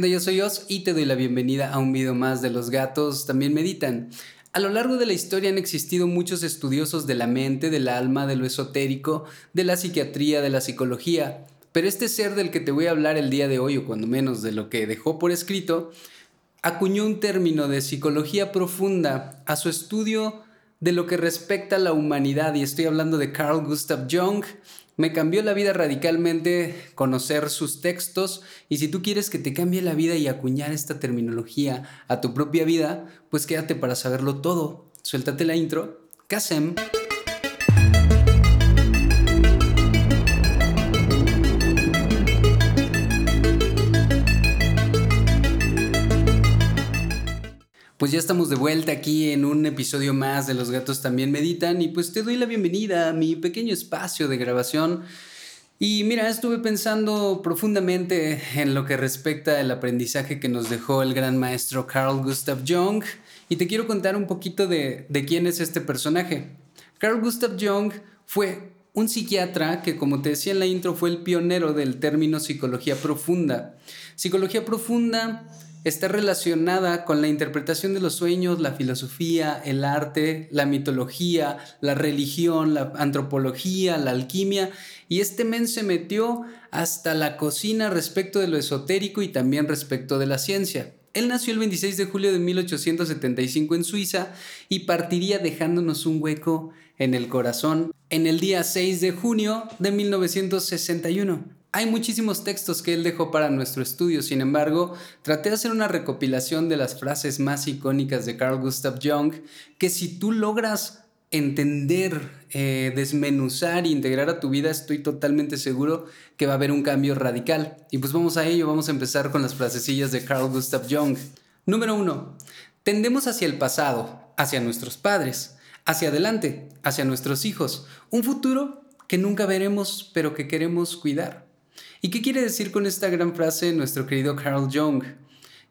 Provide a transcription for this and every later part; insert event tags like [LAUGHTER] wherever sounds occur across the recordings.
Yo soy Oz y te doy la bienvenida a un video más de Los gatos también meditan. A lo largo de la historia han existido muchos estudiosos de la mente, del alma, de lo esotérico, de la psiquiatría, de la psicología, pero este ser del que te voy a hablar el día de hoy, o cuando menos de lo que dejó por escrito, acuñó un término de psicología profunda a su estudio de lo que respecta a la humanidad, y estoy hablando de Carl Gustav Jung, me cambió la vida radicalmente conocer sus textos y si tú quieres que te cambie la vida y acuñar esta terminología a tu propia vida, pues quédate para saberlo todo. Suéltate la intro. Kasem. Pues ya estamos de vuelta aquí en un episodio más de Los gatos también meditan y pues te doy la bienvenida a mi pequeño espacio de grabación. Y mira, estuve pensando profundamente en lo que respecta al aprendizaje que nos dejó el gran maestro Carl Gustav Jung y te quiero contar un poquito de, quién es este personaje. Carl Gustav Jung fue un psiquiatra que, como te decía en la intro, fue el pionero del término psicología profunda. Psicología profunda está relacionada con la interpretación de los sueños, la filosofía, el arte, la mitología, la religión, la antropología, la alquimia, y este men se metió hasta la cocina respecto de lo esotérico y también respecto de la ciencia. Él nació el 26 de julio de 1875 en Suiza y partiría dejándonos un hueco en el corazón en el día 6 de junio de 1961. Hay muchísimos textos que él dejó para nuestro estudio, sin embargo, traté de hacer una recopilación de las frases más icónicas de Carl Gustav Jung, que si tú logras entender, eh, desmenuzar e integrar a tu vida, estoy totalmente seguro que va a haber un cambio radical. Y pues vamos a ello, vamos a empezar con las frasecillas de Carl Gustav Jung. Número uno, tendemos hacia el pasado, hacia nuestros padres, hacia adelante, hacia nuestros hijos, un futuro que nunca veremos, pero que queremos cuidar. ¿Y qué quiere decir con esta gran frase nuestro querido Carl Jung?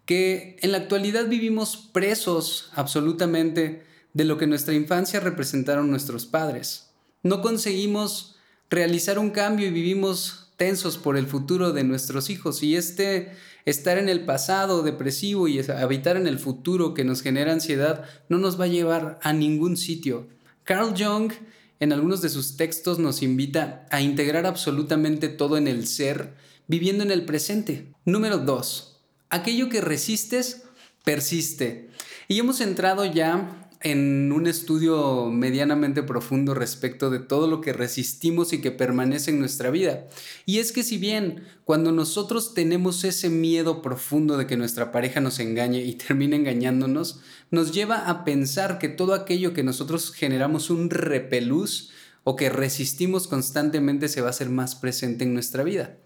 Que en la actualidad vivimos presos absolutamente de lo que nuestra infancia representaron nuestros padres. No conseguimos realizar un cambio y vivimos tensos por el futuro de nuestros hijos y este estar en el pasado depresivo y habitar en el futuro que nos genera ansiedad no nos va a llevar a ningún sitio. Carl Jung en algunos de sus textos nos invita a integrar absolutamente todo en el ser, viviendo en el presente. Número 2. Aquello que resistes, persiste. Y hemos entrado ya en un estudio medianamente profundo respecto de todo lo que resistimos y que permanece en nuestra vida. Y es que si bien cuando nosotros tenemos ese miedo profundo de que nuestra pareja nos engañe y [LAUGHS] termine engañándonos, nos lleva a pensar que todo aquello que nosotros generamos un repelús o que resistimos constantemente se va a hacer más presente en nuestra vida.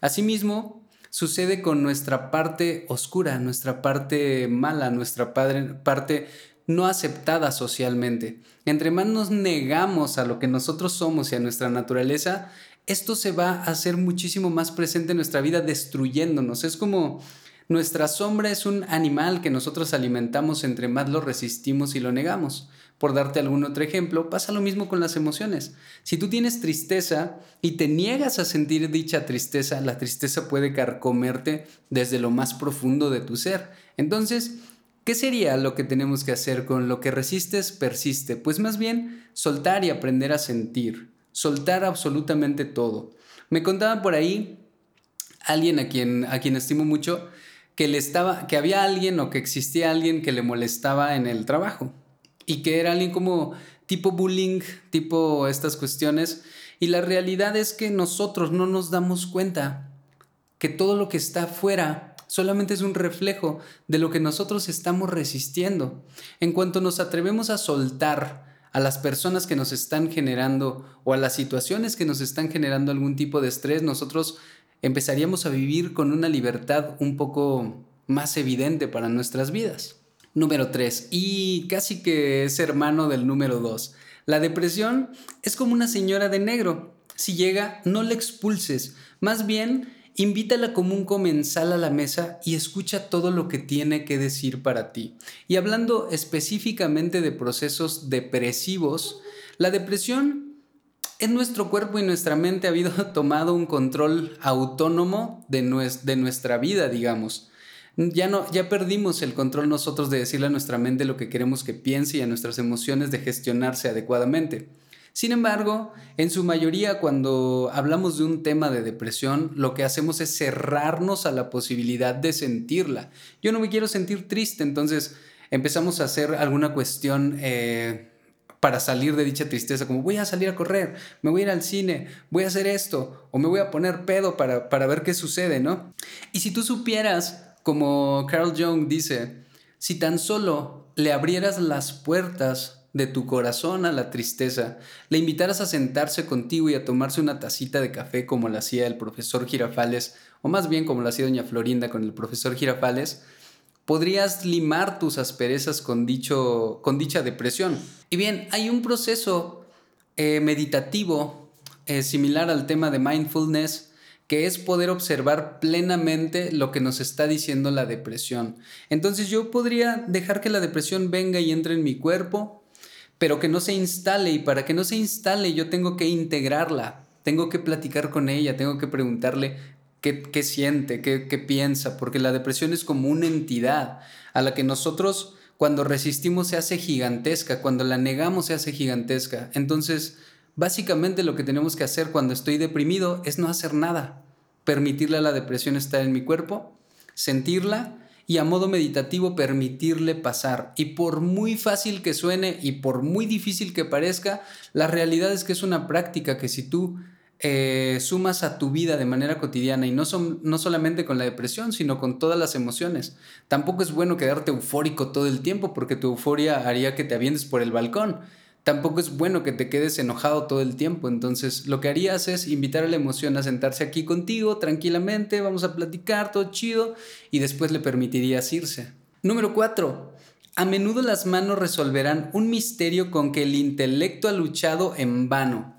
Asimismo, sucede con nuestra parte oscura, nuestra parte mala, nuestra parte no aceptada socialmente. Entre más nos negamos a lo que nosotros somos y a nuestra naturaleza, esto se va a hacer muchísimo más presente en nuestra vida destruyéndonos. Es como nuestra sombra es un animal que nosotros alimentamos entre más lo resistimos y lo negamos. Por darte algún otro ejemplo, pasa lo mismo con las emociones. Si tú tienes tristeza y te niegas a sentir dicha tristeza, la tristeza puede carcomerte desde lo más profundo de tu ser. Entonces, ¿Qué sería lo que tenemos que hacer con lo que resistes, persiste? Pues más bien soltar y aprender a sentir, soltar absolutamente todo. Me contaba por ahí alguien a quien, a quien estimo mucho que, le estaba, que había alguien o que existía alguien que le molestaba en el trabajo y que era alguien como tipo bullying, tipo estas cuestiones. Y la realidad es que nosotros no nos damos cuenta que todo lo que está afuera solamente es un reflejo de lo que nosotros estamos resistiendo. En cuanto nos atrevemos a soltar a las personas que nos están generando o a las situaciones que nos están generando algún tipo de estrés, nosotros empezaríamos a vivir con una libertad un poco más evidente para nuestras vidas. Número 3, y casi que es hermano del número 2. La depresión es como una señora de negro. Si llega, no le expulses. Más bien, Invítala como un comensal a la mesa y escucha todo lo que tiene que decir para ti. Y hablando específicamente de procesos depresivos, la depresión en nuestro cuerpo y nuestra mente ha habido [LAUGHS] tomado un control autónomo de, nuestra vida, digamos. Ya, no, ya perdimos el control nosotros de decirle a nuestra mente lo que queremos que piense y a nuestras emociones de gestionarse adecuadamente. Sin embargo, en su mayoría cuando hablamos de un tema de depresión, lo que hacemos es cerrarnos a la posibilidad de sentirla. Yo no me quiero sentir triste, entonces empezamos a hacer alguna cuestión eh, para salir de dicha tristeza, como voy a salir a correr, me voy a ir al cine, voy a hacer esto, o me voy a poner pedo para, para ver qué sucede, ¿no? Y si tú supieras, como Carl Jung dice, si tan solo le abrieras las puertas de tu corazón a la tristeza, le invitaras a sentarse contigo y a tomarse una tacita de café como lo hacía el profesor Girafales, o más bien como lo hacía doña Florinda con el profesor Girafales, podrías limar tus asperezas con, dicho, con dicha depresión. Y bien, hay un proceso eh, meditativo eh, similar al tema de mindfulness, que es poder observar plenamente lo que nos está diciendo la depresión. Entonces yo podría dejar que la depresión venga y entre en mi cuerpo, pero que no se instale y para que no se instale yo tengo que integrarla, tengo que platicar con ella, tengo que preguntarle qué, siente, qué, qué piensa, porque la depresión es como una entidad a la que nosotros cuando resistimos se hace gigantesca, cuando la negamos se hace gigantesca. Entonces, básicamente lo que tenemos que hacer cuando estoy deprimido es no hacer nada, permitirle a la depresión estar en mi cuerpo, sentirla y a modo meditativo permitirle pasar. Y por muy fácil que suene y por muy difícil que parezca, la realidad es que es una práctica que si tú eh, sumas a tu vida de manera cotidiana y no, son, no solamente con la depresión, sino con todas las emociones. Tampoco es bueno quedarte eufórico todo el tiempo porque tu euforia haría que te avientes por el balcón tampoco es bueno que te quedes enojado todo el tiempo. Entonces, lo que harías es invitar a la emoción a sentarse aquí contigo tranquilamente, vamos a platicar, todo chido, y después le permitirías irse. Número 4. A menudo las manos resolverán un misterio con que el intelecto ha luchado en vano.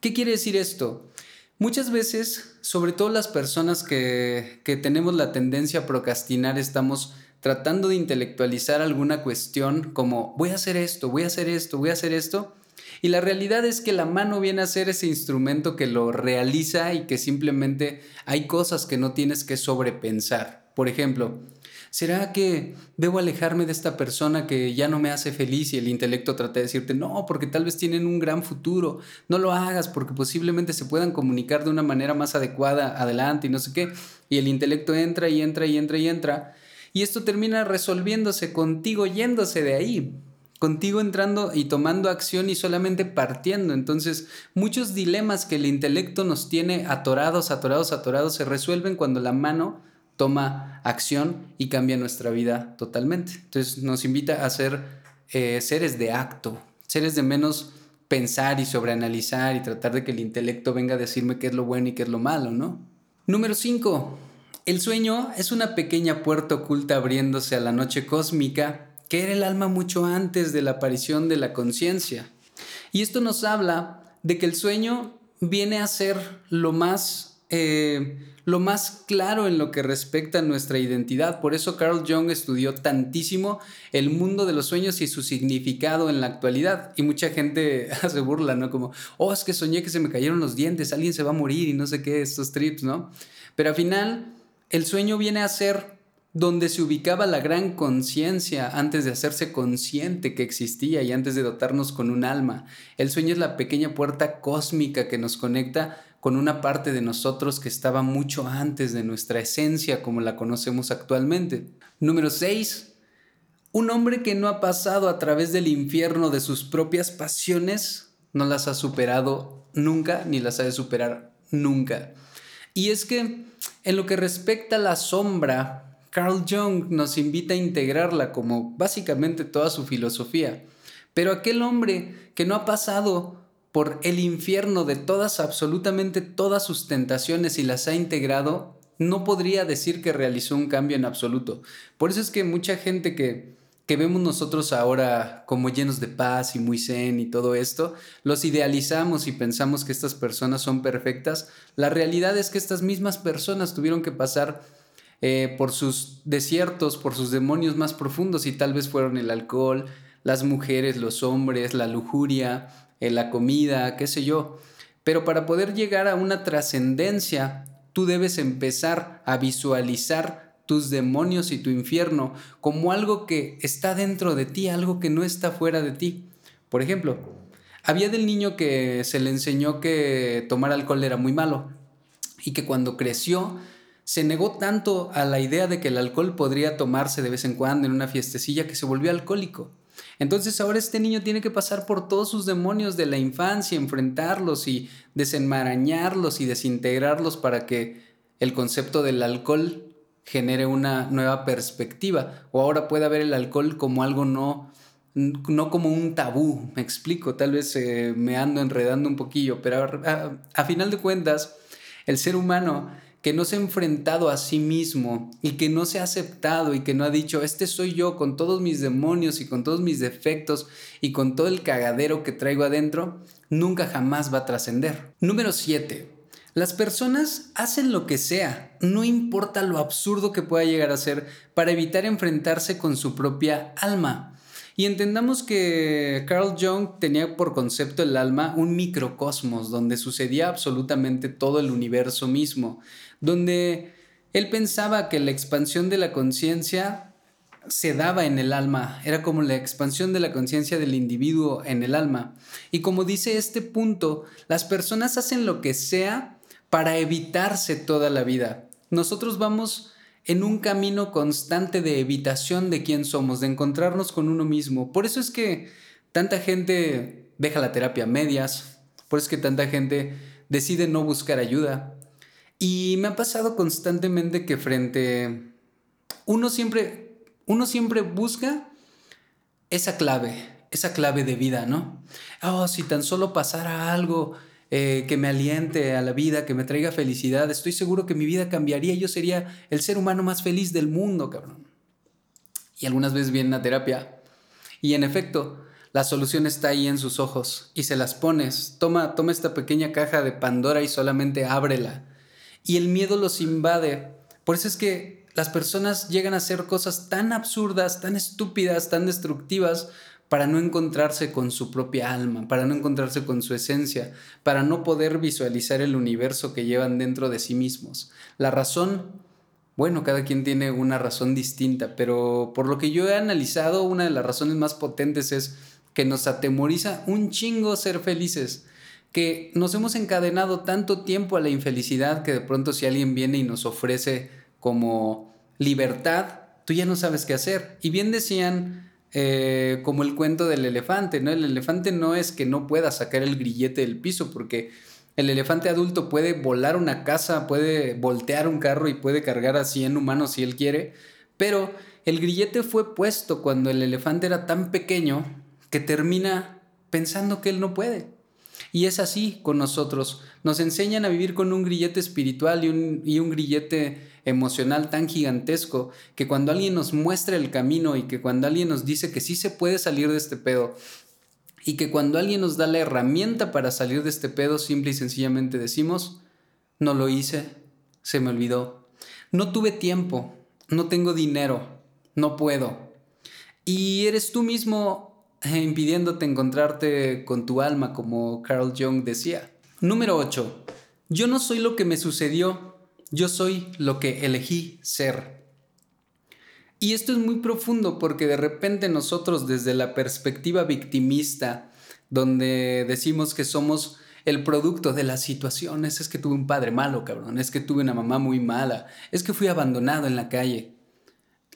¿Qué quiere decir esto? Muchas veces, sobre todo las personas que, que tenemos la tendencia a procrastinar, estamos tratando de intelectualizar alguna cuestión como voy a hacer esto, voy a hacer esto, voy a hacer esto. Y la realidad es que la mano viene a ser ese instrumento que lo realiza y que simplemente hay cosas que no tienes que sobrepensar. Por ejemplo, ¿será que debo alejarme de esta persona que ya no me hace feliz y el intelecto trata de decirte, no, porque tal vez tienen un gran futuro, no lo hagas porque posiblemente se puedan comunicar de una manera más adecuada adelante y no sé qué? Y el intelecto entra y entra y entra y entra y esto termina resolviéndose contigo yéndose de ahí, contigo entrando y tomando acción y solamente partiendo. Entonces, muchos dilemas que el intelecto nos tiene atorados, atorados, atorados, se resuelven cuando la mano toma acción y cambia nuestra vida totalmente. Entonces, nos invita a ser eh, seres de acto, seres de menos pensar y sobreanalizar y tratar de que el intelecto venga a decirme qué es lo bueno y qué es lo malo, ¿no? Número 5. El sueño es una pequeña puerta oculta abriéndose a la noche cósmica que era el alma mucho antes de la aparición de la conciencia. Y esto nos habla de que el sueño viene a ser lo más, eh, lo más claro en lo que respecta a nuestra identidad. Por eso Carl Jung estudió tantísimo el mundo de los sueños y su significado en la actualidad. Y mucha gente [LAUGHS] hace burla, ¿no? Como, oh, es que soñé que se me cayeron los dientes, alguien se va a morir y no sé qué, estos trips, ¿no? Pero al final el sueño viene a ser donde se ubicaba la gran conciencia antes de hacerse consciente que existía y antes de dotarnos con un alma. El sueño es la pequeña puerta cósmica que nos conecta con una parte de nosotros que estaba mucho antes de nuestra esencia como la conocemos actualmente. Número 6. Un hombre que no ha pasado a través del infierno de sus propias pasiones no las ha superado nunca ni las ha de superar nunca. Y es que en lo que respecta a la sombra, Carl Jung nos invita a integrarla como básicamente toda su filosofía. Pero aquel hombre que no ha pasado por el infierno de todas, absolutamente todas sus tentaciones y las ha integrado, no podría decir que realizó un cambio en absoluto. Por eso es que mucha gente que que vemos nosotros ahora como llenos de paz y muy zen y todo esto, los idealizamos y pensamos que estas personas son perfectas, la realidad es que estas mismas personas tuvieron que pasar eh, por sus desiertos, por sus demonios más profundos y tal vez fueron el alcohol, las mujeres, los hombres, la lujuria, eh, la comida, qué sé yo. Pero para poder llegar a una trascendencia, tú debes empezar a visualizar tus demonios y tu infierno como algo que está dentro de ti, algo que no está fuera de ti. Por ejemplo, había del niño que se le enseñó que tomar alcohol era muy malo y que cuando creció se negó tanto a la idea de que el alcohol podría tomarse de vez en cuando en una fiestecilla que se volvió alcohólico. Entonces ahora este niño tiene que pasar por todos sus demonios de la infancia, enfrentarlos y desenmarañarlos y desintegrarlos para que el concepto del alcohol genere una nueva perspectiva o ahora pueda ver el alcohol como algo no no como un tabú, me explico, tal vez eh, me ando enredando un poquillo, pero a, final de cuentas, el ser humano que no se ha enfrentado a sí mismo y que no se ha aceptado y que no ha dicho, este soy yo con todos mis demonios y con todos mis defectos y con todo el cagadero que traigo adentro, nunca jamás va a trascender. Número 7. Las personas hacen lo que sea, no importa lo absurdo que pueda llegar a ser, para evitar enfrentarse con su propia alma. Y entendamos que Carl Jung tenía por concepto el alma un microcosmos donde sucedía absolutamente todo el universo mismo, donde él pensaba que la expansión de la conciencia se daba en el alma, era como la expansión de la conciencia del individuo en el alma. Y como dice este punto, las personas hacen lo que sea para evitarse toda la vida. Nosotros vamos en un camino constante de evitación de quién somos, de encontrarnos con uno mismo. Por eso es que tanta gente deja la terapia a medias, por eso es que tanta gente decide no buscar ayuda. Y me ha pasado constantemente que frente uno siempre uno siempre busca esa clave, esa clave de vida, ¿no? Oh, si tan solo pasara algo eh, que me aliente a la vida, que me traiga felicidad, estoy seguro que mi vida cambiaría y yo sería el ser humano más feliz del mundo, cabrón. Y algunas veces viene a terapia y en efecto, la solución está ahí en sus ojos y se las pones. Toma, toma esta pequeña caja de Pandora y solamente ábrela. Y el miedo los invade. Por eso es que las personas llegan a hacer cosas tan absurdas, tan estúpidas, tan destructivas, para no encontrarse con su propia alma, para no encontrarse con su esencia, para no poder visualizar el universo que llevan dentro de sí mismos. La razón, bueno, cada quien tiene una razón distinta, pero por lo que yo he analizado, una de las razones más potentes es que nos atemoriza un chingo ser felices, que nos hemos encadenado tanto tiempo a la infelicidad que de pronto si alguien viene y nos ofrece como libertad, tú ya no sabes qué hacer. Y bien decían eh, como el cuento del elefante, ¿no? El elefante no es que no pueda sacar el grillete del piso, porque el elefante adulto puede volar una casa, puede voltear un carro y puede cargar a 100 humanos si él quiere, pero el grillete fue puesto cuando el elefante era tan pequeño que termina pensando que él no puede. Y es así con nosotros. Nos enseñan a vivir con un grillete espiritual y un, y un grillete emocional tan gigantesco que cuando alguien nos muestra el camino y que cuando alguien nos dice que sí se puede salir de este pedo y que cuando alguien nos da la herramienta para salir de este pedo, simple y sencillamente decimos, no lo hice, se me olvidó, no tuve tiempo, no tengo dinero, no puedo. Y eres tú mismo impidiéndote encontrarte con tu alma, como Carl Jung decía. Número 8. Yo no soy lo que me sucedió, yo soy lo que elegí ser. Y esto es muy profundo porque de repente nosotros desde la perspectiva victimista, donde decimos que somos el producto de las situaciones, es que tuve un padre malo, cabrón, es que tuve una mamá muy mala, es que fui abandonado en la calle.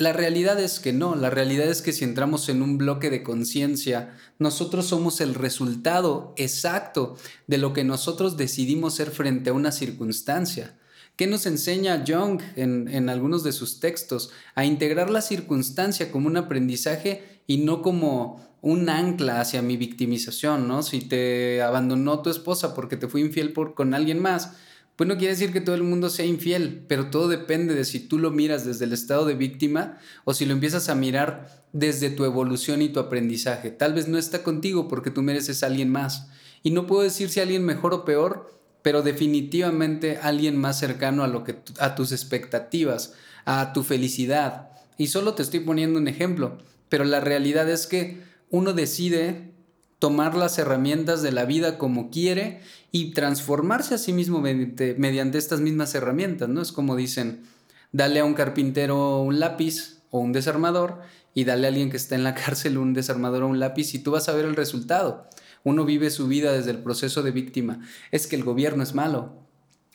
La realidad es que no, la realidad es que si entramos en un bloque de conciencia, nosotros somos el resultado exacto de lo que nosotros decidimos ser frente a una circunstancia. ¿Qué nos enseña Jung en, algunos de sus textos? A integrar la circunstancia como un aprendizaje y no como un ancla hacia mi victimización, ¿no? Si te abandonó tu esposa porque te fue infiel por, con alguien más, pues no quiere decir que todo el mundo sea infiel, pero todo depende de si tú lo miras desde el estado de víctima o si lo empiezas a mirar desde tu evolución y tu aprendizaje. Tal vez no está contigo porque tú mereces a alguien más. Y no puedo decir si alguien mejor o peor, pero definitivamente alguien más cercano a lo que a tus expectativas, a tu felicidad. Y solo te estoy poniendo un ejemplo, pero la realidad es que uno decide tomar las herramientas de la vida como quiere y transformarse a sí mismo mediante, estas mismas herramientas, ¿no? Es como dicen, Dale a un carpintero un lápiz o un desarmador y dale a alguien que está en la [LAUGHS] cárcel un desarmador o un lápiz y tú vas a ver el resultado. Uno vive su vida desde el proceso de víctima. Es que el gobierno es malo.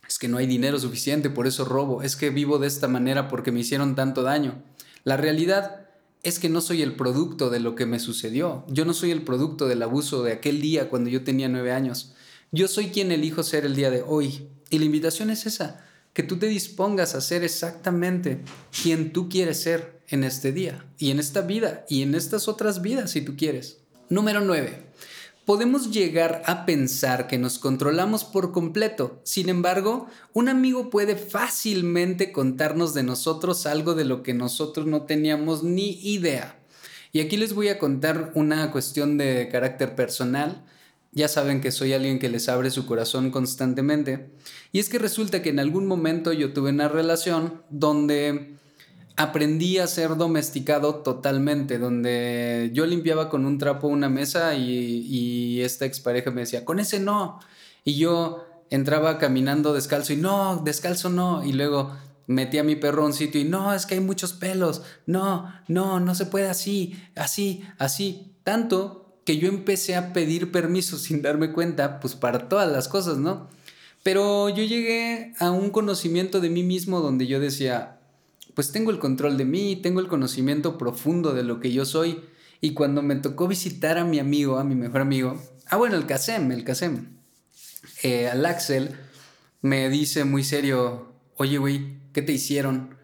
Es que no hay dinero suficiente, por eso robo. Es que vivo de esta manera porque me hicieron tanto daño. La realidad es que no soy el producto de lo que me sucedió. Yo no soy el producto del abuso de aquel día cuando yo tenía nueve años. Yo soy quien elijo ser el día de hoy. Y la invitación es esa, que tú te dispongas a ser exactamente quien tú quieres ser en este día y en esta vida y en estas otras vidas si tú quieres. Número 9. Podemos llegar a pensar que nos controlamos por completo. Sin embargo, un amigo puede fácilmente contarnos de nosotros algo de lo que nosotros no teníamos ni idea. Y aquí les voy a contar una cuestión de carácter personal. Ya saben que soy alguien que les abre su corazón constantemente. Y es que resulta que en algún momento yo tuve una relación donde aprendí a ser domesticado totalmente, donde yo limpiaba con un trapo una mesa y, y esta expareja me decía, con ese no. Y yo entraba caminando descalzo y no, descalzo no. Y luego metí a mi perro a un sitio y no, es que hay muchos pelos. No, no, no se puede así, así, así. Tanto que yo empecé a pedir permiso sin darme cuenta, pues para todas las cosas, ¿no? Pero yo llegué a un conocimiento de mí mismo donde yo decía, pues tengo el control de mí, tengo el conocimiento profundo de lo que yo soy. Y cuando me tocó visitar a mi amigo, a mi mejor amigo, ah, bueno, el Casem, el Casem, eh, al Axel, me dice muy serio, oye, güey, ¿qué te hicieron?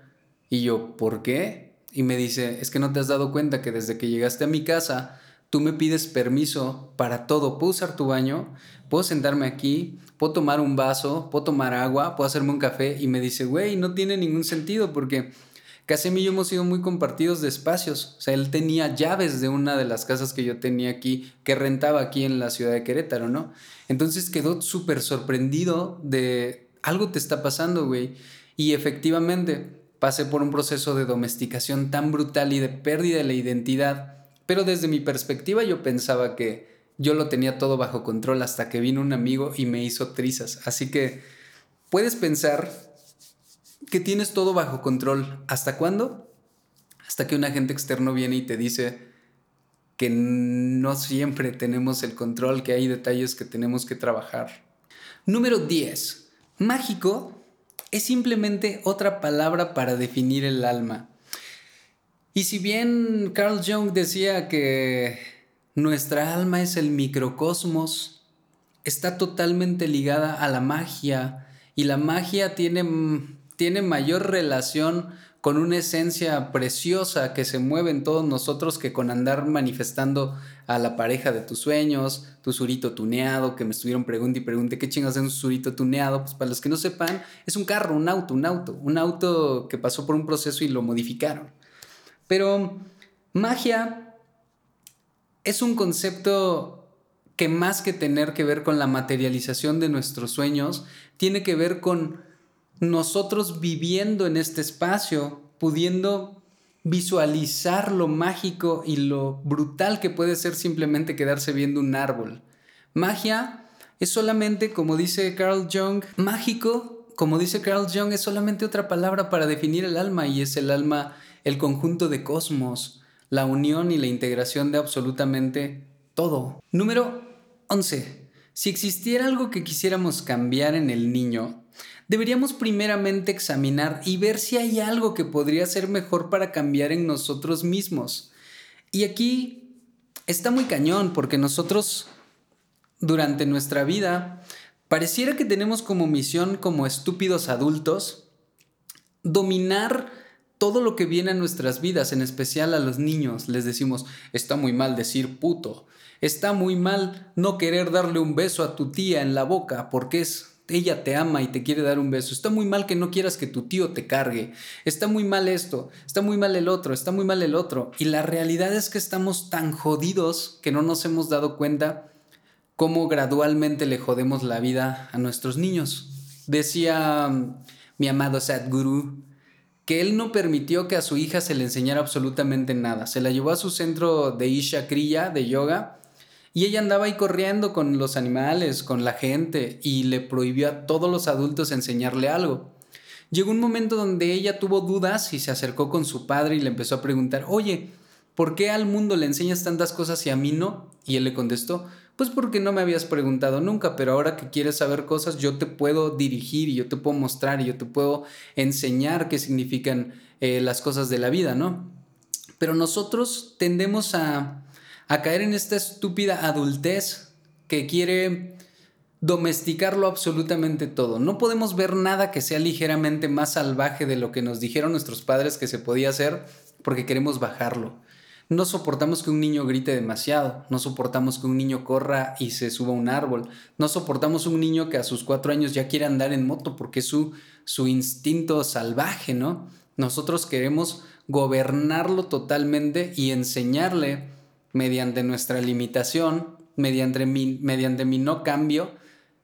Y yo, ¿por qué? Y me dice, es que no te has dado cuenta que desde que llegaste a mi casa, tú me pides permiso para todo. ¿Puedo usar tu baño? ¿Puedo sentarme aquí? ¿Puedo tomar un vaso? ¿Puedo tomar agua? ¿Puedo hacerme un café? Y me dice, güey, no tiene ningún sentido porque Casem y yo hemos sido muy compartidos de espacios. O sea, él tenía llaves de una de las casas que yo tenía aquí, que rentaba aquí en la ciudad de Querétaro, ¿no? Entonces quedó súper sorprendido de algo te está pasando, güey. Y efectivamente pasé por un proceso de domesticación tan brutal y de pérdida de la identidad pero desde mi perspectiva yo pensaba que yo lo tenía todo bajo control hasta que vino un amigo y me hizo trizas. Así que puedes pensar que tienes todo bajo control. ¿Hasta cuándo? Hasta que un agente externo viene y te dice que no siempre tenemos el control, que hay detalles que tenemos que trabajar. Número 10. Mágico es simplemente otra palabra para definir el alma. Y si bien Carl Jung decía que nuestra alma es el microcosmos, está totalmente ligada a la magia y la magia tiene, tiene mayor relación con una esencia preciosa que se mueve en todos nosotros que con andar manifestando a la pareja de tus sueños, tu surito tuneado, que me estuvieron preguntando y pregunte qué chingas es un surito tuneado, pues para los que no sepan, es un carro, un auto, un auto, un auto que pasó por un proceso y lo modificaron. Pero magia es un concepto que más que tener que ver con la materialización de nuestros sueños, tiene que ver con nosotros viviendo en este espacio, pudiendo visualizar lo mágico y lo brutal que puede ser simplemente quedarse viendo un árbol. Magia es solamente, como dice Carl Jung, mágico, como dice Carl Jung, es solamente otra palabra para definir el alma y es el alma el conjunto de cosmos, la unión y la integración de absolutamente todo. Número 11. Si existiera algo que quisiéramos cambiar en el niño, deberíamos primeramente examinar y ver si hay algo que podría ser mejor para cambiar en nosotros mismos. Y aquí está muy cañón porque nosotros durante nuestra vida pareciera que tenemos como misión como estúpidos adultos dominar todo lo que viene a nuestras vidas, en especial a los niños, les decimos, está muy mal decir puto, está muy mal no querer darle un beso a tu tía en la boca porque es ella te ama y te quiere dar un beso. Está muy mal que no quieras que tu tío te cargue. Está muy mal esto, está muy mal el otro, está muy mal el otro. Y la realidad es que estamos tan jodidos que no nos hemos dado cuenta cómo gradualmente le jodemos la vida a nuestros niños. Decía mm, mi amado Sadhguru, que él no permitió que a su hija se le enseñara absolutamente nada. Se la llevó a su centro de Isha Kriya, de yoga, y ella andaba ahí corriendo con los animales, con la gente, y le prohibió a todos los adultos enseñarle algo. Llegó un momento donde ella tuvo dudas y se acercó con su padre y le empezó a preguntar, oye, ¿por qué al mundo le enseñas tantas cosas y a mí no? Y él le contestó, pues porque no me habías preguntado nunca, pero ahora que quieres saber cosas, yo te puedo dirigir y yo te puedo mostrar y yo te puedo enseñar qué significan eh, las cosas de la vida, ¿no? Pero nosotros tendemos a, a caer en esta estúpida adultez que quiere domesticarlo absolutamente todo. No podemos ver nada que sea ligeramente más salvaje de lo que nos dijeron nuestros padres que se podía hacer porque queremos bajarlo. No soportamos que un niño grite demasiado, no soportamos que un niño corra y se suba a un árbol, no soportamos un niño que a sus cuatro años ya quiere andar en moto porque es su, su instinto salvaje, ¿no? Nosotros queremos gobernarlo totalmente y enseñarle mediante nuestra limitación, mediante mi, mediante mi no cambio,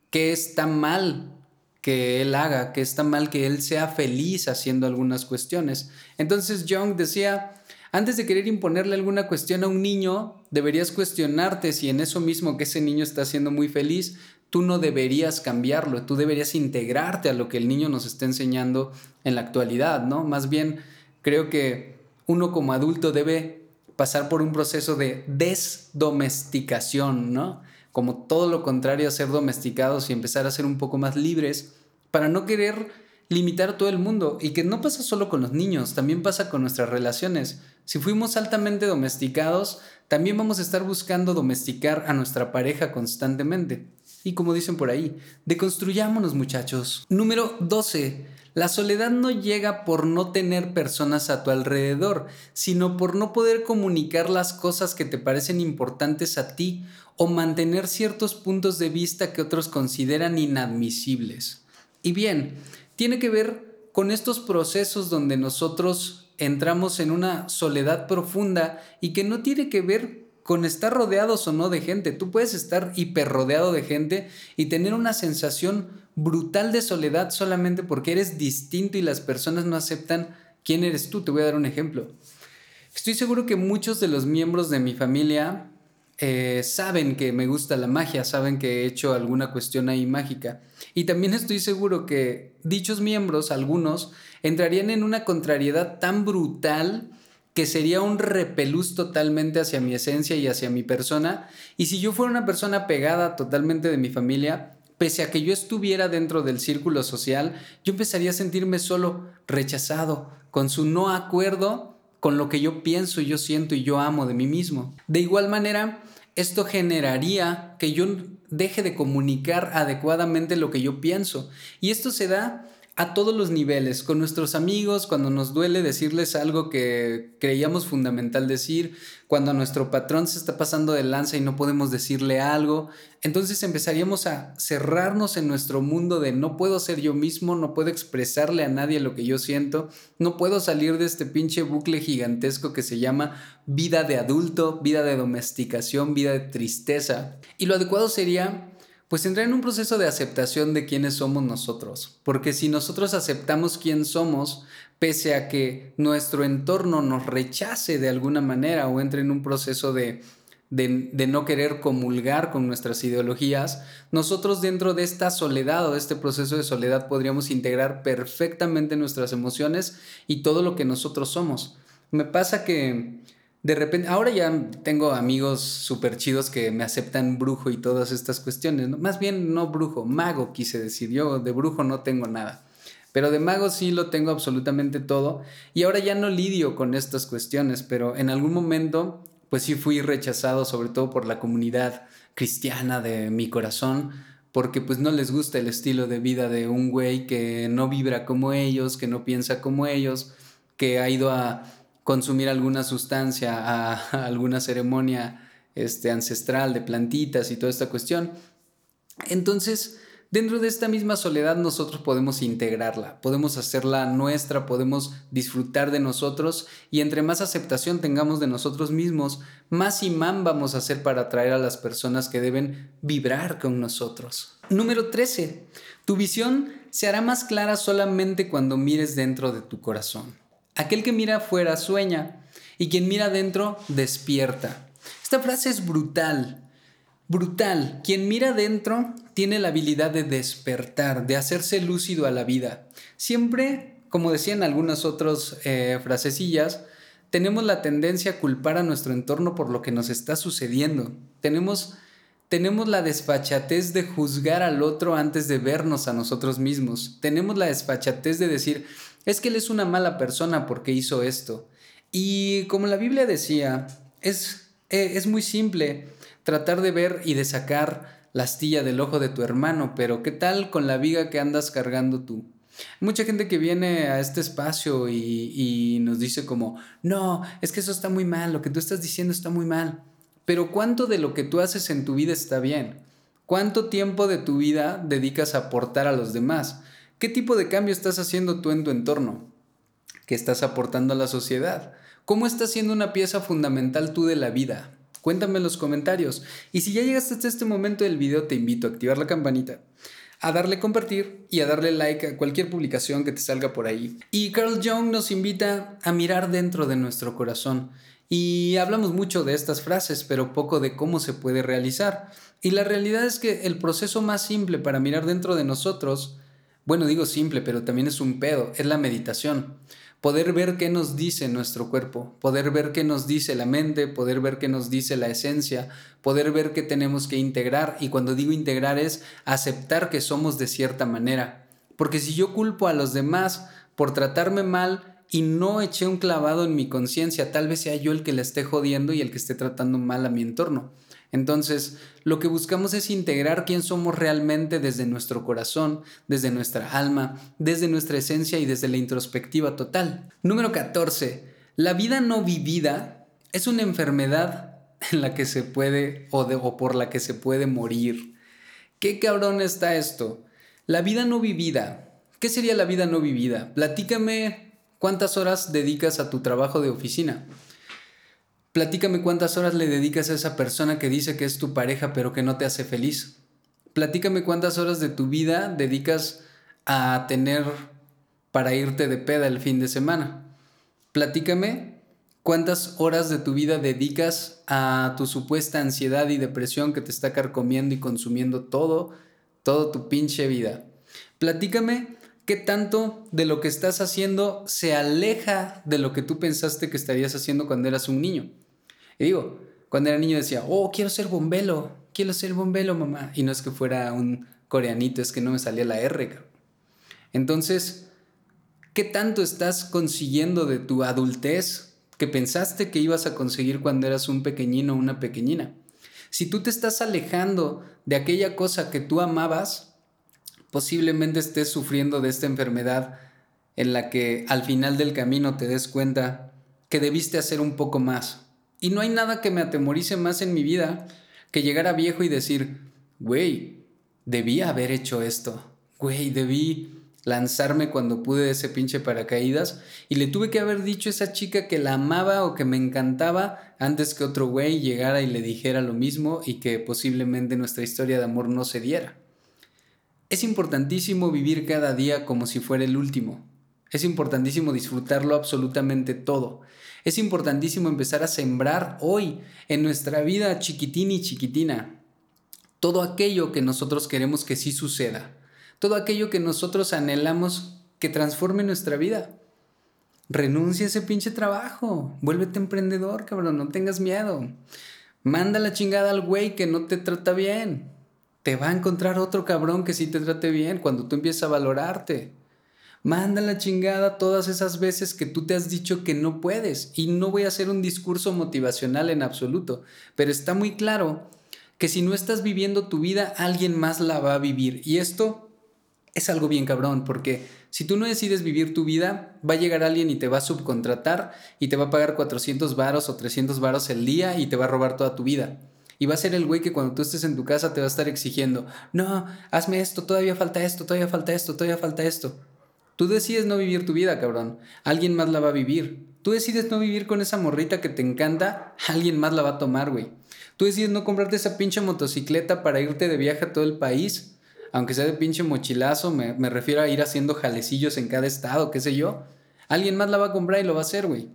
que está mal que él haga, que está mal que él sea feliz haciendo algunas cuestiones. Entonces Young decía, antes de querer imponerle alguna cuestión a un niño, deberías cuestionarte si en eso mismo que ese niño está siendo muy feliz, tú no deberías cambiarlo, tú deberías integrarte a lo que el niño nos está enseñando en la actualidad, ¿no? Más bien, creo que uno como adulto debe pasar por un proceso de desdomesticación, ¿no? Como todo lo contrario a ser domesticados y empezar a ser un poco más libres para no querer limitar a todo el mundo y que no pasa solo con los niños, también pasa con nuestras relaciones. Si fuimos altamente domesticados, también vamos a estar buscando domesticar a nuestra pareja constantemente. Y como dicen por ahí, deconstruyámonos muchachos. Número 12. La soledad no llega por no tener personas a tu alrededor, sino por no poder comunicar las cosas que te parecen importantes a ti o mantener ciertos puntos de vista que otros consideran inadmisibles. Y bien, tiene que ver con estos procesos donde nosotros entramos en una soledad profunda y que no tiene que ver con estar rodeados o no de gente. Tú puedes estar hiper rodeado de gente y tener una sensación brutal de soledad solamente porque eres distinto y las personas no aceptan quién eres tú. Te voy a dar un ejemplo. Estoy seguro que muchos de los miembros de mi familia eh, saben que me gusta la magia, saben que he hecho alguna cuestión ahí mágica. Y también estoy seguro que dichos miembros, algunos, entrarían en una contrariedad tan brutal que sería un repelús totalmente hacia mi esencia y hacia mi persona. Y si yo fuera una persona pegada totalmente de mi familia, pese a que yo estuviera dentro del círculo social, yo empezaría a sentirme solo, rechazado, con su no acuerdo con lo que yo pienso, yo siento y yo amo de mí mismo. De igual manera, esto generaría que yo deje de comunicar adecuadamente lo que yo pienso. Y esto se da a todos los niveles, con nuestros amigos, cuando nos duele decirles algo que creíamos fundamental decir, cuando nuestro patrón se está pasando de lanza y no podemos decirle algo, entonces empezaríamos a cerrarnos en nuestro mundo de no puedo ser yo mismo, no puedo expresarle a nadie lo que yo siento, no puedo salir de este pinche bucle gigantesco que se llama vida de adulto, vida de domesticación, vida de tristeza. Y lo adecuado sería pues entrar en un proceso de aceptación de quiénes somos nosotros. Porque si nosotros aceptamos quién somos, pese a que nuestro entorno nos rechace de alguna manera o entre en un proceso de, de, no querer comulgar con nuestras ideologías, nosotros dentro de esta soledad o de este proceso de soledad podríamos integrar perfectamente nuestras emociones y todo lo que nosotros somos. Me pasa que de repente, ahora ya tengo amigos súper chidos que me aceptan brujo y todas estas cuestiones, Más bien no brujo, mago quise decir, yo de brujo no tengo nada. Pero de mago sí lo tengo absolutamente todo y ahora ya no lidio con estas cuestiones, pero en algún momento pues sí fui rechazado sobre todo por la comunidad cristiana de mi corazón, porque pues no les gusta el estilo de vida de un güey que no vibra como ellos, que no piensa como ellos, que ha ido a consumir alguna sustancia, a, alguna ceremonia este, ancestral de plantitas y toda esta cuestión. Entonces, dentro de esta misma soledad nosotros podemos integrarla, podemos hacerla nuestra, podemos disfrutar de nosotros y entre más aceptación tengamos de nosotros mismos, más imán vamos a hacer para atraer a las personas que deben vibrar con nosotros. Número 13. Tu visión se hará más clara solamente cuando mires dentro de tu corazón. Aquel que mira afuera sueña y quien mira adentro despierta. Esta frase es brutal. Brutal. Quien mira adentro tiene la habilidad de despertar, de hacerse lúcido a la vida. Siempre, como decían algunas otras eh, frasecillas, tenemos la tendencia a culpar a nuestro entorno por lo que nos está sucediendo. Tenemos, tenemos la desfachatez de juzgar al otro antes de vernos a nosotros mismos. Tenemos la desfachatez de decir, es que él es una mala persona porque hizo esto. Y como la Biblia decía, es, eh, es muy simple tratar de ver y de sacar la astilla del ojo de tu hermano, pero ¿qué tal con la viga que andas cargando tú? Mucha gente que viene a este espacio y, y, nos dice como, no, es que eso está muy mal, lo que tú estás diciendo está muy mal. Pero ¿cuánto de lo que tú haces en tu vida está bien? ¿Cuánto tiempo de tu vida dedicas a aportar a los demás? ¿Qué tipo de cambio estás haciendo tú en tu entorno? ¿Qué estás aportando a la sociedad? ¿Cómo estás siendo una pieza fundamental tú de la vida? Cuéntame en los comentarios. Y si ya llegaste hasta este momento del video, te invito a activar la campanita, a darle compartir y a darle like a cualquier publicación que te salga por ahí. Y Carl Jung nos invita a mirar dentro de nuestro corazón. Y hablamos mucho de estas frases, pero poco de cómo se puede realizar. Y la realidad es que el proceso más simple para mirar dentro de nosotros, bueno, digo simple, pero también es un pedo, es la meditación poder ver qué nos dice nuestro cuerpo, poder ver qué nos dice la mente, poder ver qué nos dice la esencia, poder ver qué tenemos que integrar. Y cuando digo integrar es aceptar que somos de cierta manera. Porque si yo culpo a los demás por tratarme mal y no eché un clavado en mi conciencia, tal vez sea yo el que le esté jodiendo y el que esté tratando mal a mi entorno. Entonces, lo que buscamos es integrar quién somos realmente desde nuestro corazón, desde nuestra alma, desde nuestra esencia y desde la introspectiva total. Número 14. La vida no vivida es una enfermedad en la que se puede o, o por la que se puede morir. ¿Qué cabrón está esto? La vida no vivida. ¿Qué sería la vida no vivida? Platícame cuántas horas dedicas a tu trabajo de oficina. Platícame cuántas horas le dedicas a esa persona que dice que es tu pareja pero que no te hace feliz. Platícame cuántas horas de tu vida dedicas a tener para irte de peda el fin de semana. Platícame cuántas horas de tu vida dedicas a tu supuesta ansiedad y depresión que te está carcomiendo y consumiendo todo, todo tu pinche vida. Platícame qué tanto de lo que estás haciendo se aleja de lo que tú pensaste que estarías haciendo cuando eras un niño. Y digo, cuando era niño decía, oh, quiero ser bombelo, quiero ser bombelo, mamá. Y no es que fuera un coreanito, es que no me salía la R. Entonces, ¿qué tanto estás consiguiendo de tu adultez que pensaste que ibas a conseguir cuando eras un pequeñino o una pequeñina? Si tú te estás alejando de aquella cosa que tú amabas, posiblemente estés sufriendo de esta enfermedad en la que al final del camino te des cuenta que debiste hacer un poco más, y no hay nada que me atemorice más en mi vida que llegar a viejo y decir, güey, debí haber hecho esto. Güey, debí lanzarme cuando pude ese pinche paracaídas y le tuve que haber dicho a esa chica que la amaba o que me encantaba antes que otro güey llegara y le dijera lo mismo y que posiblemente nuestra historia de amor no se diera. Es importantísimo vivir cada día como si fuera el último. Es importantísimo disfrutarlo absolutamente todo. Es importantísimo empezar a sembrar hoy en nuestra vida chiquitín y chiquitina todo aquello que nosotros queremos que sí suceda, todo aquello que nosotros anhelamos que transforme nuestra vida. Renuncia a ese pinche trabajo, vuélvete emprendedor, cabrón, no tengas miedo. Manda la chingada al güey que no te trata bien. Te va a encontrar otro cabrón que sí te trate bien cuando tú empieces a valorarte. Manda la chingada todas esas veces que tú te has dicho que no puedes. Y no voy a hacer un discurso motivacional en absoluto, pero está muy claro que si no estás viviendo tu vida, alguien más la va a vivir. Y esto es algo bien cabrón, porque si tú no decides vivir tu vida, va a llegar alguien y te va a subcontratar y te va a pagar 400 varos o 300 varos el día y te va a robar toda tu vida. Y va a ser el güey que cuando tú estés en tu casa te va a estar exigiendo, no, hazme esto, todavía falta esto, todavía falta esto, todavía falta esto. Tú decides no vivir tu vida, cabrón. Alguien más la va a vivir. Tú decides no vivir con esa morrita que te encanta, alguien más la va a tomar, güey. Tú decides no comprarte esa pinche motocicleta para irte de viaje a todo el país, aunque sea de pinche mochilazo, me, refiero a ir haciendo jalecillos en cada estado, qué sé yo. Alguien más la va a comprar y lo va a hacer, güey.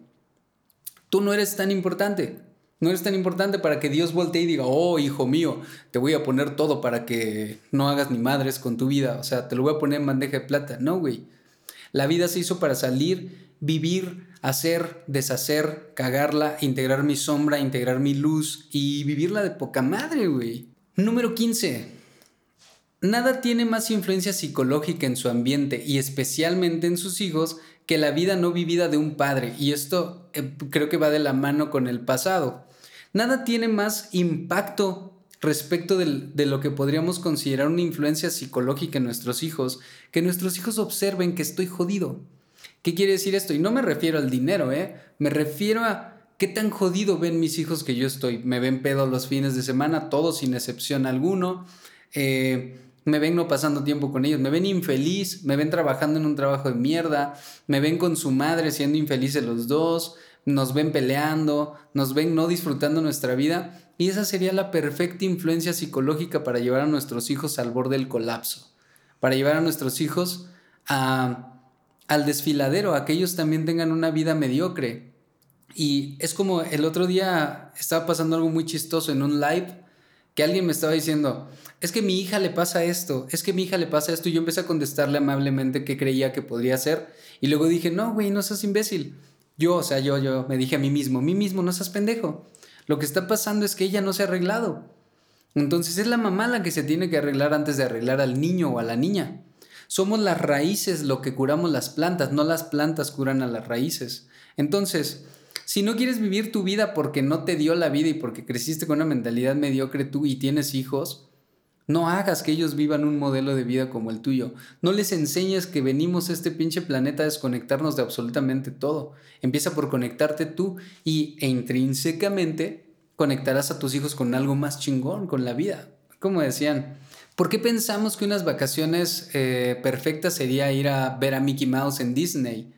Tú no eres tan importante. No eres tan importante para que Dios voltee y diga, oh, hijo mío, te voy a poner todo para que no hagas ni madres con tu vida. O sea, te lo voy a poner en bandeja de plata. No, güey. La vida se hizo para salir, vivir, hacer, deshacer, cagarla, integrar mi sombra, integrar mi luz y vivirla de poca madre, güey. Número 15. Nada tiene más influencia psicológica en su ambiente y especialmente en sus hijos que la vida no vivida de un padre. Y esto eh, creo que va de la mano con el pasado. Nada tiene más impacto respecto de lo que podríamos considerar una influencia psicológica en nuestros hijos, que nuestros hijos observen que estoy jodido. ¿Qué quiere decir esto? Y no me refiero al dinero, ¿eh? Me refiero a qué tan jodido ven mis hijos que yo estoy. Me ven pedo los fines de semana, todos sin excepción alguno. Eh, me ven no pasando tiempo con ellos, me ven infeliz, me ven trabajando en un trabajo de mierda, me ven con su madre siendo infelices los dos, nos ven peleando, nos ven no disfrutando nuestra vida y esa sería la perfecta influencia psicológica para llevar a nuestros hijos al borde del colapso, para llevar a nuestros hijos al desfiladero, a que ellos también tengan una vida mediocre. Y es como el otro día estaba pasando algo muy chistoso en un live que alguien me estaba diciendo, es que mi hija le pasa esto, es que mi hija le pasa esto, y yo empecé a contestarle amablemente qué creía que podría ser, y luego dije, no, güey, no seas imbécil. Yo, o sea, yo, yo me dije a mí mismo, mí mismo, no seas pendejo. Lo que está pasando es que ella no se ha arreglado. Entonces es la mamá la que se tiene que arreglar antes de arreglar al niño o a la niña. Somos las raíces lo que curamos las plantas, no las plantas curan a las raíces. Entonces, si no quieres vivir tu vida porque no te dio la vida y porque creciste con una mentalidad mediocre tú y tienes hijos, no hagas que ellos vivan un modelo de vida como el tuyo. No les enseñes que venimos a este pinche planeta a desconectarnos de absolutamente todo. Empieza por conectarte tú y e intrínsecamente conectarás a tus hijos con algo más chingón, con la vida. Como decían, ¿por qué pensamos que unas vacaciones eh, perfectas sería ir a ver a Mickey Mouse en Disney?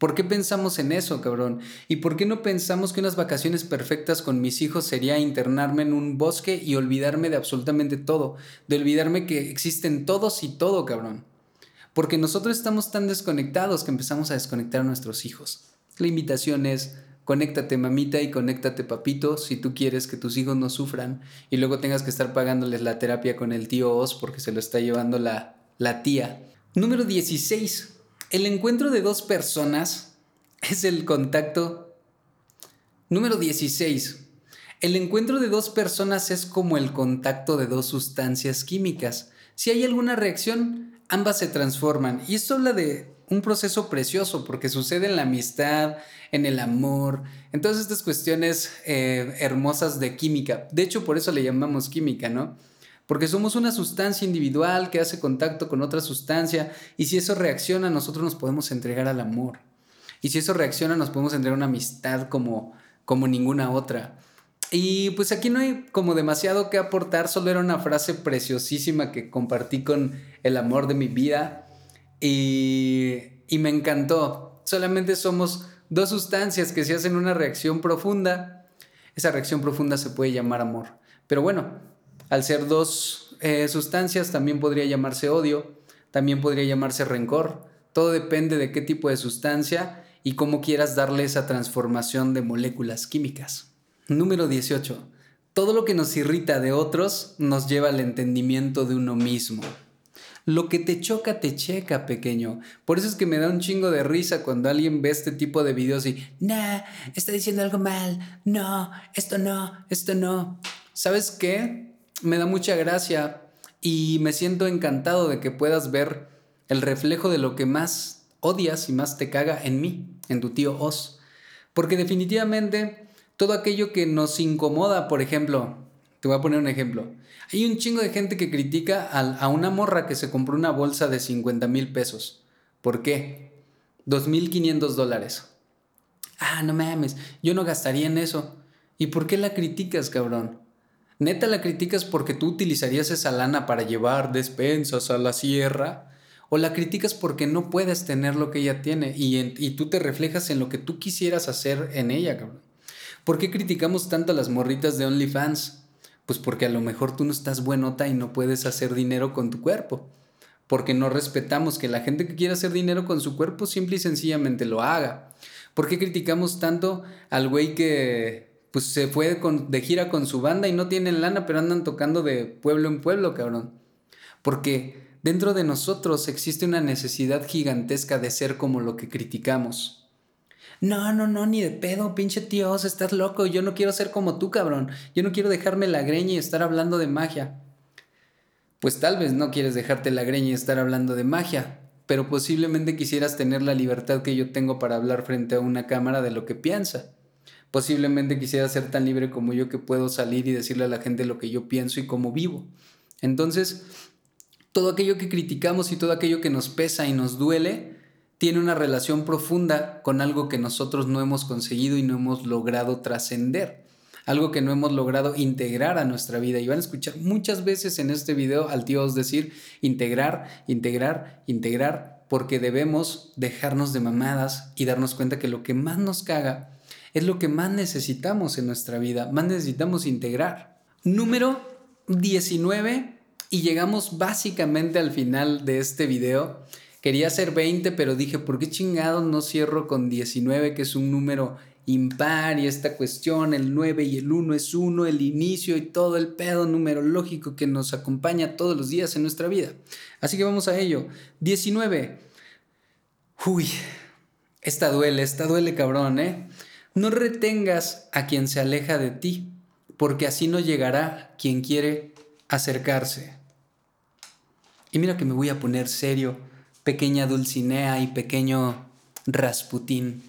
¿Por qué pensamos en eso, cabrón? ¿Y por qué no pensamos que unas vacaciones perfectas con mis hijos sería internarme en un bosque y olvidarme de absolutamente todo? De olvidarme que existen todos y todo, cabrón. Porque nosotros estamos tan desconectados que empezamos a desconectar a nuestros hijos. La invitación es, conéctate mamita y conéctate papito si tú quieres que tus hijos no sufran y luego tengas que estar pagándoles la terapia con el tío Oz porque se lo está llevando la, la tía. Número 16 el encuentro de dos personas es el contacto número 16. El encuentro de dos personas es como el contacto de dos sustancias químicas. Si hay alguna reacción, ambas se transforman. Y esto habla de un proceso precioso porque sucede en la amistad, en el amor, en todas estas cuestiones eh, hermosas de química. De hecho, por eso le llamamos química, ¿no? Porque somos una sustancia individual que hace contacto con otra sustancia y si eso reacciona nosotros nos podemos entregar al amor. Y si eso reacciona nos podemos entregar una amistad como, como ninguna otra. Y pues aquí no hay como demasiado que aportar, solo era una frase preciosísima que compartí con el amor de mi vida y, y me encantó. Solamente somos dos sustancias que si hacen una reacción profunda, esa reacción profunda se puede llamar amor. Pero bueno, al ser dos eh, sustancias, también podría llamarse odio, también podría llamarse rencor. Todo depende de qué tipo de sustancia y cómo quieras darle esa transformación de moléculas químicas. Número 18. Todo lo que nos irrita de otros nos lleva al entendimiento de uno mismo. Lo que te choca, te checa, pequeño. Por eso es que me da un chingo de risa cuando alguien ve este tipo de videos y, nah, está diciendo algo mal, no, esto no, esto no. ¿Sabes qué? Me da mucha gracia y me siento encantado de que puedas ver el reflejo de lo que más odias y más te caga en mí, en tu tío Oz. Porque definitivamente todo aquello que nos incomoda, por ejemplo, te voy a poner un ejemplo. Hay un chingo de gente que critica a, una morra que se compró una bolsa de 50 mil pesos. ¿Por qué? 2.500 dólares. Ah, no mames, yo no gastaría en eso. ¿Y por qué la criticas, cabrón? ¿Neta la criticas porque tú utilizarías esa lana para llevar despensas a la sierra? ¿O la criticas porque no puedes tener lo que ella tiene y, tú te reflejas en lo que tú quisieras hacer en ella, cabrón? ¿Por qué criticamos tanto a las morritas de OnlyFans? Pues porque a lo mejor tú no estás buenota y no puedes hacer dinero con tu cuerpo. Porque no respetamos que la gente que quiera hacer dinero con su cuerpo simple y sencillamente lo haga. ¿Por qué criticamos tanto al güey que pues se fue de gira con su banda y no tienen lana, pero andan tocando de pueblo en pueblo, cabrón. Porque dentro de nosotros existe una necesidad gigantesca de ser como lo que criticamos. No, no, no, ni de pedo, pinche tío, estás loco, yo no quiero ser como tú, cabrón. Yo no quiero dejarme la greña y estar hablando de magia. Pues tal vez no quieres dejarte la greña y estar hablando de magia, pero posiblemente quisieras tener la libertad que yo tengo para hablar frente a una cámara de lo que piensa. Posiblemente quisiera ser tan libre como yo que puedo salir y decirle a la gente lo que yo pienso y cómo vivo. Entonces, todo aquello que criticamos y todo aquello que nos pesa y nos duele tiene una relación profunda con algo que nosotros no hemos conseguido y no hemos logrado trascender, algo que no hemos logrado integrar a nuestra vida. Y van a escuchar muchas veces en este video al tío os decir integrar, integrar, integrar, porque debemos dejarnos de mamadas y darnos cuenta que lo que más nos caga es lo que más necesitamos en nuestra vida, más necesitamos integrar. Número 19 y llegamos básicamente al final de este video. Quería hacer 20, pero dije, ¿por qué chingados no cierro con 19, que es un número impar y esta cuestión, el 9 y el 1 es 1, el inicio y todo el pedo numerológico que nos acompaña todos los días en nuestra vida. Así que vamos a ello. 19. Uy, esta duele, esta duele cabrón, ¿eh? No retengas a quien se aleja de ti, porque así no llegará quien quiere acercarse. Y mira que me voy a poner serio, pequeña Dulcinea y pequeño Rasputín.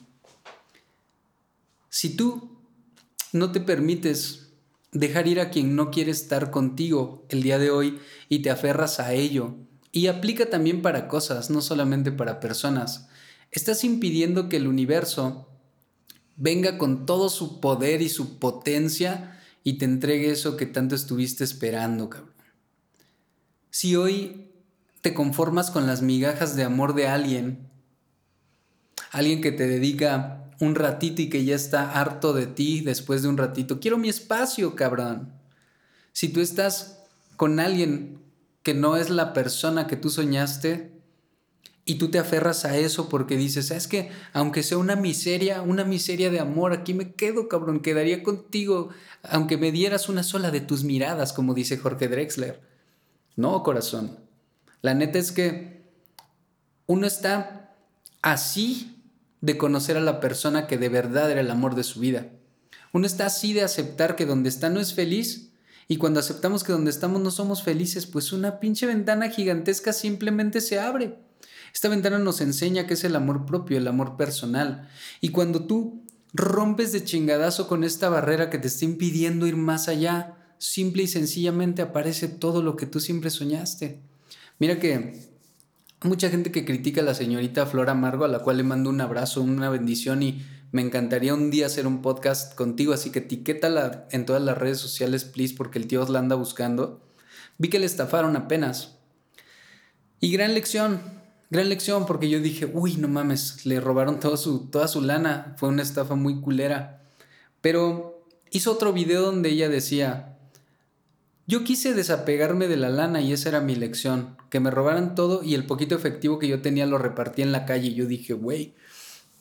Si tú no te permites dejar ir a quien no quiere estar contigo el día de hoy y te aferras a ello, y aplica también para cosas, no solamente para personas, estás impidiendo que el universo venga con todo su poder y su potencia y te entregue eso que tanto estuviste esperando, cabrón. Si hoy te conformas con las migajas de amor de alguien, alguien que te dedica un ratito y que ya está harto de ti después de un ratito, quiero mi espacio, cabrón. Si tú estás con alguien que no es la persona que tú soñaste, y tú te aferras a eso porque dices, es que aunque sea una miseria, una miseria de amor, aquí me quedo, cabrón, quedaría contigo, aunque me dieras una sola de tus miradas, como dice Jorge Drexler. No, corazón. La neta es que uno está así de conocer a la persona que de verdad era el amor de su vida. Uno está así de aceptar que donde está no es feliz y cuando aceptamos que donde estamos no somos felices, pues una pinche ventana gigantesca simplemente se abre. Esta ventana nos enseña que es el amor propio, el amor personal. Y cuando tú rompes de chingadazo con esta barrera que te está impidiendo ir más allá, simple y sencillamente aparece todo lo que tú siempre soñaste. Mira que mucha gente que critica a la señorita Flor Amargo, a la cual le mando un abrazo, una bendición y me encantaría un día hacer un podcast contigo, así que etiquétala en todas las redes sociales, please, porque el tío la anda buscando. Vi que le estafaron apenas. Y gran lección, Gran lección porque yo dije, uy, no mames, le robaron su, toda su lana, fue una estafa muy culera. Pero hizo otro video donde ella decía, yo quise desapegarme de la lana y esa era mi lección, que me robaran todo y el poquito efectivo que yo tenía lo repartí en la calle y yo dije, güey,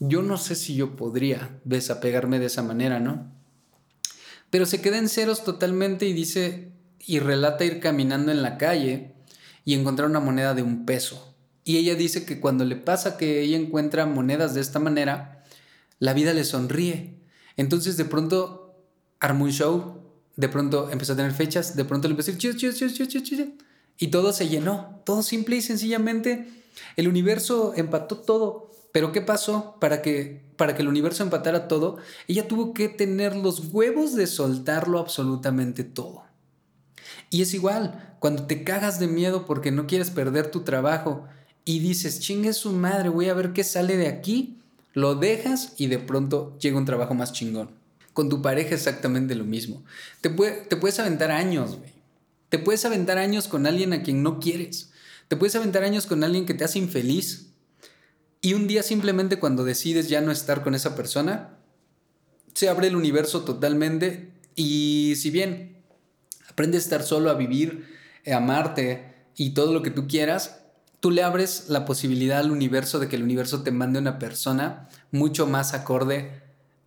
yo no sé si yo podría desapegarme de esa manera, ¿no? Pero se queda en ceros totalmente y dice y relata ir caminando en la calle y encontrar una moneda de un peso. Y ella dice que cuando le pasa que ella encuentra monedas de esta manera, la vida le sonríe. Entonces de pronto armó un show, de pronto empezó a tener fechas, de pronto le empezó a decir y todo se llenó, todo simple y sencillamente el universo empató todo. Pero ¿qué pasó? Para que, para que el universo empatara todo, ella tuvo que tener los huevos de soltarlo absolutamente todo. Y es igual, cuando te cagas de miedo porque no quieres perder tu trabajo, y dices, chingue su madre, voy a ver qué sale de aquí, lo dejas y de pronto llega un trabajo más chingón. Con tu pareja exactamente lo mismo. Te, te puedes aventar años, güey. Te puedes aventar años con alguien a quien no quieres. Te puedes aventar años con alguien que te hace infeliz. Y un día simplemente cuando decides ya no estar con esa persona, se abre el universo totalmente y si bien aprendes a estar solo, a vivir, a amarte y todo lo que tú quieras, tú le abres la posibilidad al universo de que el universo te mande una persona mucho más acorde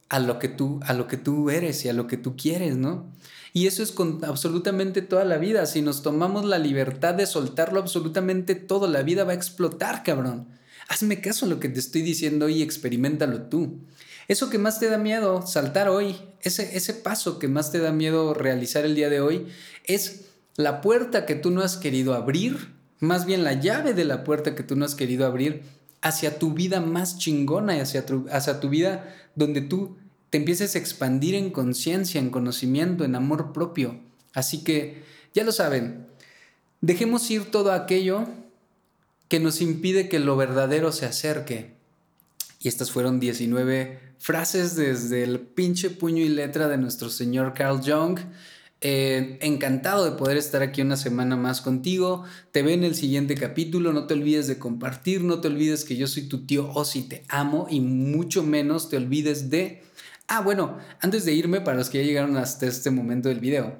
a lo que tú, a lo que tú eres y a lo que tú quieres, ¿no? Y eso es con absolutamente toda la vida. Si nos tomamos la libertad de soltarlo absolutamente todo, la vida va a explotar, cabrón. Hazme caso en lo que te estoy diciendo y experimentalo tú. Eso que más te da miedo saltar hoy, ese, ese paso que más te da miedo realizar el día de hoy, es la puerta que tú no has querido abrir, más bien la llave de la puerta que tú no has querido abrir hacia tu vida más chingona y hacia tu, hacia tu vida donde tú te empieces a expandir en conciencia, en conocimiento, en amor propio. Así que, ya lo saben, dejemos ir todo aquello que nos impide que lo verdadero se acerque. Y estas fueron 19 frases desde el pinche puño y letra de nuestro señor Carl Jung. Eh, encantado de poder estar aquí una semana más contigo. Te ve en el siguiente capítulo. No te olvides de compartir. No te olvides que yo soy tu tío Osi, te amo. Y mucho menos te olvides de. Ah, bueno, antes de irme, para los que ya llegaron hasta este momento del video,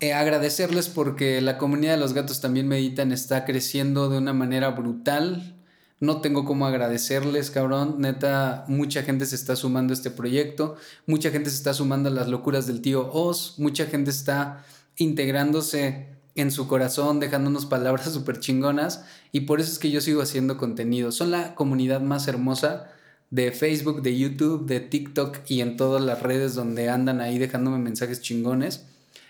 eh, agradecerles porque la comunidad de los gatos también meditan está creciendo de una manera brutal. No tengo cómo agradecerles, cabrón. Neta, mucha gente se está sumando a este proyecto. Mucha gente se está sumando a las locuras del tío Oz. Mucha gente está integrándose en su corazón, dejándonos palabras [LAUGHS] súper chingonas. Y por eso es que yo sigo haciendo contenido. Son la comunidad más hermosa de Facebook, de YouTube, de TikTok y en todas las redes donde andan ahí dejándome mensajes chingones.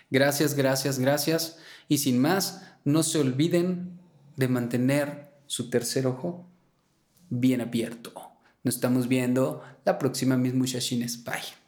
Gracias, gracias, gracias. Y sin más, no se olviden de mantener su tercer ojo bien abierto. Nos estamos viendo la próxima, mis muchachines. Bye.